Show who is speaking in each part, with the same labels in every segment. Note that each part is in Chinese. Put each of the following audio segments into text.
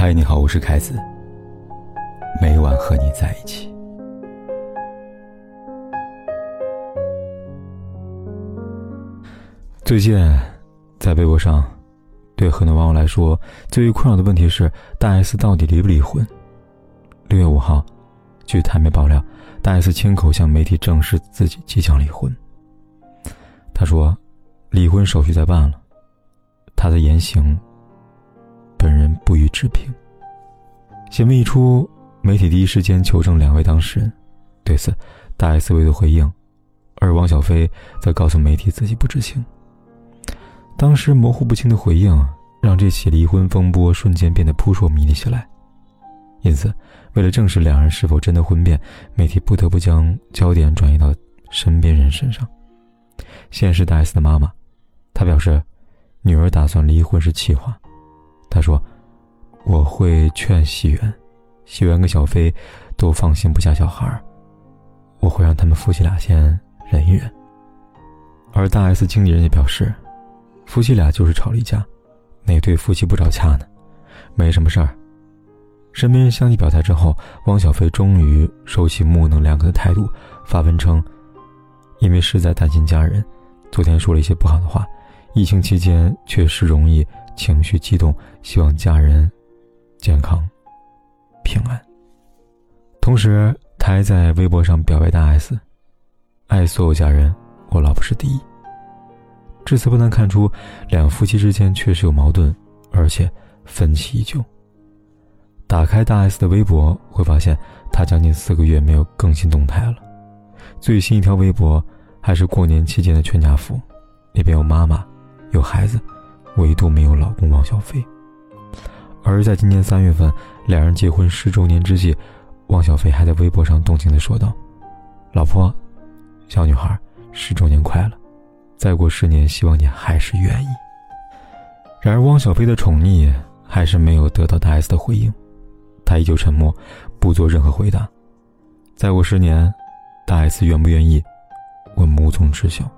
Speaker 1: 嗨，你好，我是凯子。每晚和你在一起。最近，在微博上，对很多网友来说，最为困扰的问题是：大 S 到底离不离婚？六月五号，据台媒爆料，大 S 亲口向媒体证实自己即将离婚。他说，离婚手续在办了，他的言行。本人不予置评。新闻一出，媒体第一时间求证两位当事人。对此，大 S 未作回应，而汪小菲则告诉媒体自己不知情。当时模糊不清的回应，让这起离婚风波瞬间变得扑朔迷离起来。因此，为了证实两人是否真的婚变，媒体不得不将焦点转移到身边人身上。先是大 S 的妈妈，她表示，女儿打算离婚是气话。他说：“我会劝喜源，喜源跟小飞都放心不下小孩我会让他们夫妻俩先忍一忍。”而大 S 经纪人也表示：“夫妻俩就是吵了一架，哪对夫妻不吵架呢？没什么事儿。”身边人相继表态之后，汪小菲终于收起木讷两个的态度，发文称：“因为实在担心家人，昨天说了一些不好的话。疫情期间确实容易。”情绪激动，希望家人健康平安。同时，他还在微博上表白大 S：“ 爱所有家人，我老婆是第一。”至此不难看出，两夫妻之间确实有矛盾，而且分歧已久。打开大 S 的微博，会发现他将近四个月没有更新动态了。最新一条微博还是过年期间的全家福，里边有妈妈，有孩子。唯独没有老公汪小菲。而在今年三月份，两人结婚十周年之际，汪小菲还在微博上动情地说道：“老婆，小女孩，十周年快乐！再过十年，希望你还是愿意。”然而，汪小菲的宠溺还是没有得到大 S 的回应，他依旧沉默，不做任何回答。再过十年，大 S 愿不愿意，我无从知晓。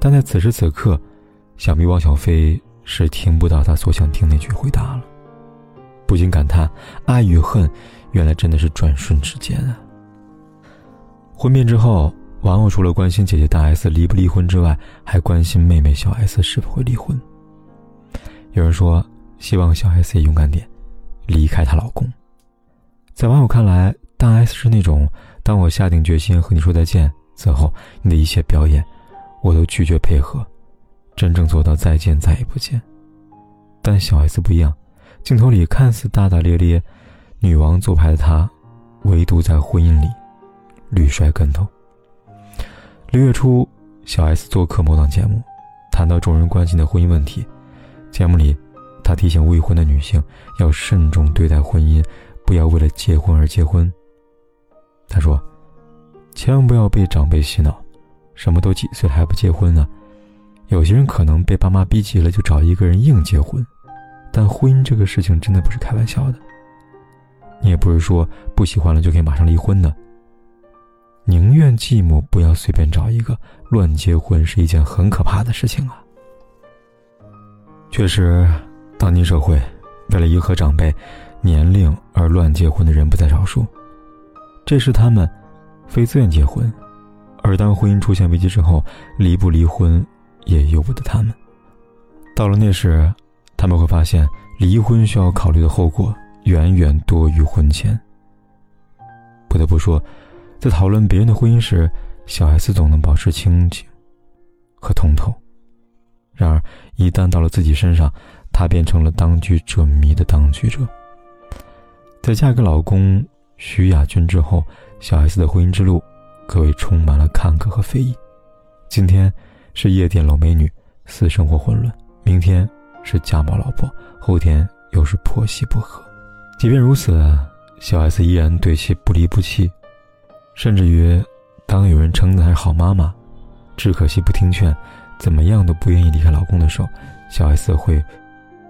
Speaker 1: 但在此时此刻。想必汪小菲是听不到他所想听那句回答了，不禁感叹：爱与恨，原来真的是转瞬之间啊！婚变之后，网友除了关心姐姐大 S 离不离婚之外，还关心妹妹小 S 是否会离婚。有人说，希望小 S 也勇敢点，离开她老公。在网友看来，大 S 是那种，当我下定决心和你说再见，此后你的一切表演，我都拒绝配合。真正做到再见再也不见，但小 S 不一样，镜头里看似大大咧咧，女王做派的她，唯独在婚姻里屡摔跟头。六月初，小 S 做客某档节目，谈到众人关心的婚姻问题。节目里，她提醒未婚的女性要慎重对待婚姻，不要为了结婚而结婚。她说：“千万不要被长辈洗脑，什么都几岁了还不结婚呢？”有些人可能被爸妈逼急了，就找一个人硬结婚，但婚姻这个事情真的不是开玩笑的。你也不是说不喜欢了就可以马上离婚的。宁愿寂寞，不要随便找一个乱结婚，是一件很可怕的事情啊。确实，当今社会为了迎合长辈年龄而乱结婚的人不在少数，这是他们非自愿结婚，而当婚姻出现危机之后，离不离婚？也由不得他们。到了那时，他们会发现离婚需要考虑的后果远远多于婚前。不得不说，在讨论别人的婚姻时，小 S 总能保持清醒和通透。然而，一旦到了自己身上，她变成了当局者迷的当局者。在嫁给老公徐亚军之后，小 S 的婚姻之路可谓充满了坎坷和非议。今天。是夜店老美女，私生活混乱；明天是家暴老婆，后天又是婆媳不和。即便如此，小 S 依然对其不离不弃，甚至于，当有人称她是好妈妈，只可惜不听劝，怎么样都不愿意离开老公的时候，小 S 会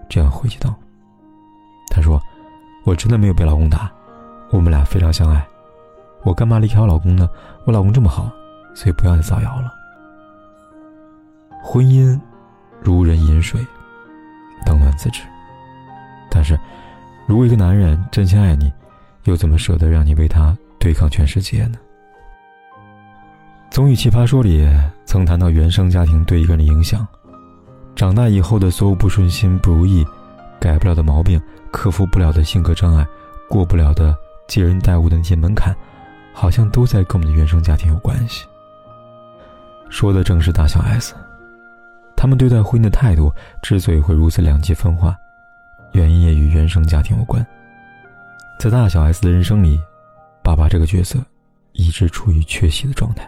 Speaker 1: 这样回击道：“她说，我真的没有被老公打，我们俩非常相爱，我干嘛离开我老公呢？我老公这么好，所以不要再造谣了。”婚姻如人饮水，冷暖自知。但是，如果一个男人真心爱你，又怎么舍得让你为他对抗全世界呢？综艺《奇葩说》里曾谈到原生家庭对一个人的影响，长大以后的所有不顺心、不如意、改不了的毛病、克服不了的性格障碍、过不了的接人待物的那些门槛，好像都在跟我们的原生家庭有关系。说的正是大小 S，他们对待婚姻的态度之所以会如此两极分化，原因也与原生家庭有关。在大小 S 的人生里，爸爸这个角色一直处于缺席的状态。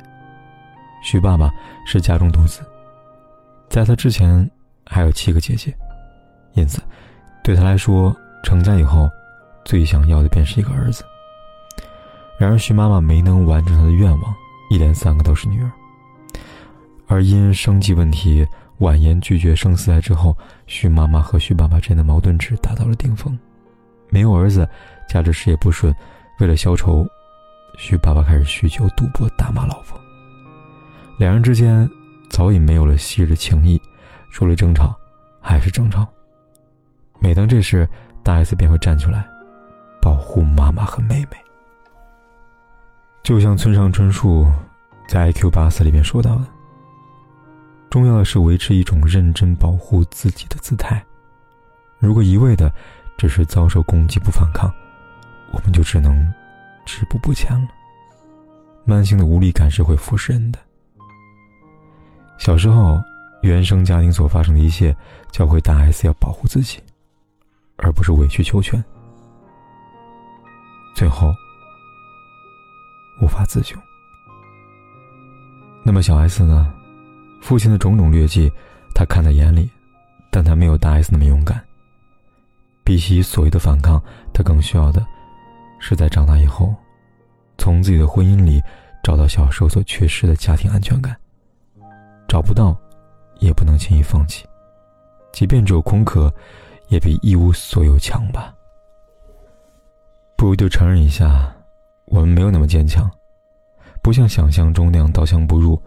Speaker 1: 徐爸爸是家中独子，在他之前还有七个姐姐，因此，对他来说，成家以后最想要的便是一个儿子。然而，徐妈妈没能完成他的愿望，一连三个都是女儿。而因生计问题，婉言拒绝生四胎之后，徐妈妈和徐爸爸之间的矛盾值达到了顶峰。没有儿子，加之事业不顺，为了消愁，徐爸爸开始酗酒、赌博、打骂老婆。两人之间早已没有了昔日的情谊，除了争吵，还是争吵。每当这时，大 S 便会站出来，保护妈妈和妹妹。就像村上春树在《I Q 八四》里面说到的：“重要的是维持一种认真保护自己的姿态。如果一味的只是遭受攻击不反抗，我们就只能止步不前了。慢性的无力感是会腐蚀人的。”小时候，原生家庭所发生的一切，教会大 S 要保护自己，而不是委曲求全。最后，无法自救。那么小 S 呢？父亲的种种劣迹，他看在眼里，但他没有大 S 那么勇敢。比起所谓的反抗，他更需要的，是在长大以后，从自己的婚姻里找到小时候所缺失的家庭安全感。找不到，也不能轻易放弃，即便只有空壳，也比一无所有强吧。不如就承认一下，我们没有那么坚强，不像想象中那样刀枪不入，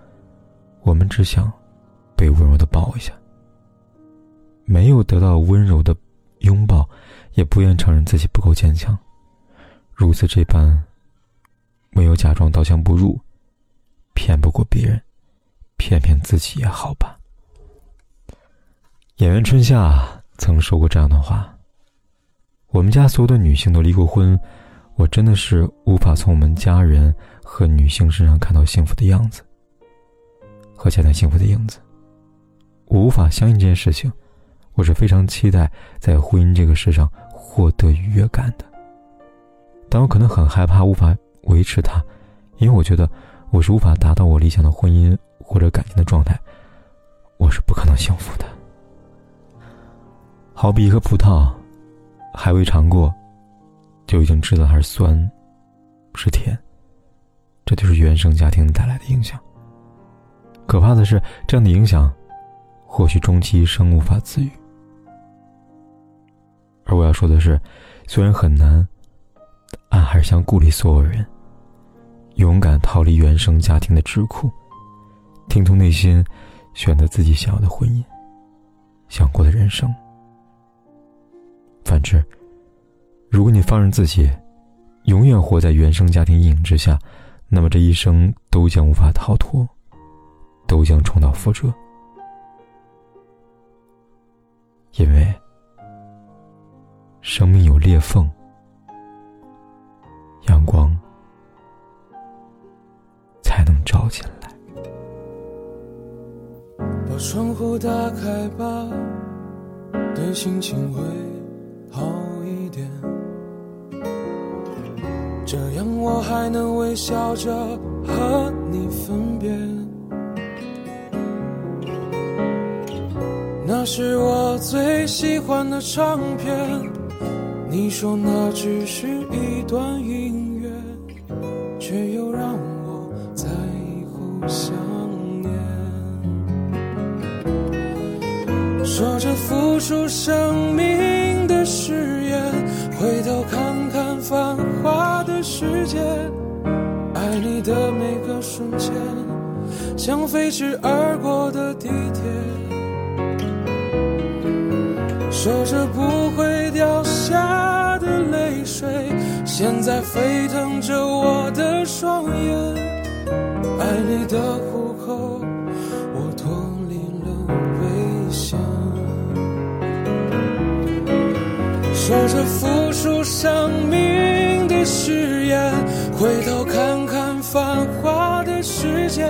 Speaker 1: 我们只想被温柔的抱一下。没有得到温柔的拥抱，也不愿承认自己不够坚强，如此这般，唯有假装刀枪不入，骗不过别人。骗骗自己也好吧。演员春夏曾说过这样的话：“我们家所有的女性都离过婚，我真的是无法从我们家人和女性身上看到幸福的样子，和家庭幸福的影子。我无法相信这件事情，我是非常期待在婚姻这个事上获得愉悦感的，但我可能很害怕无法维持它，因为我觉得我是无法达到我理想的婚姻。”或者感情的状态，我是不可能幸福的。好比一颗葡萄，还未尝过，就已经知道它是酸，是甜。这就是原生家庭带来的影响。可怕的是，这样的影响，或许终其一生无法自愈。而我要说的是，虽然很难，但还是想鼓励所有人，勇敢逃离原生家庭的桎梏。听从内心，选择自己想要的婚姻，想过的人生。反之，如果你放任自己，永远活在原生家庭阴影之下，那么这一生都将无法逃脱，都将重蹈覆辙。因为，生命有裂缝，阳光才能照进来。
Speaker 2: 把窗户打开吧，对心情会好一点。这样我还能微笑着和你分别。是我最喜欢的唱片，你说那只是一段音乐，却又让我在以后想念。说着付出生命的誓言，回头看看繁华的世界，爱你的每个瞬间，像飞驰而过的地铁。说着不会掉下的泪水，现在沸腾着我的双眼。爱你的虎口，我脱离了危险。说着付出生命的誓言，回头看看繁华的世界。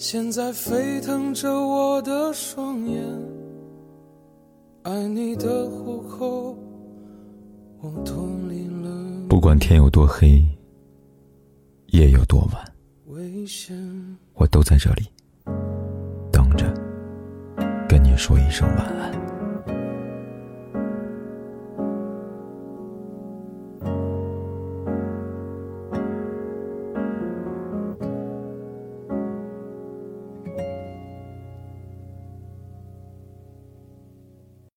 Speaker 2: 现在沸腾着我的双眼，爱你的虎口，我脱离了。
Speaker 1: 不管天有多黑，夜有多晚，
Speaker 2: 危险，
Speaker 1: 我都在这里等着，跟你说一声晚安。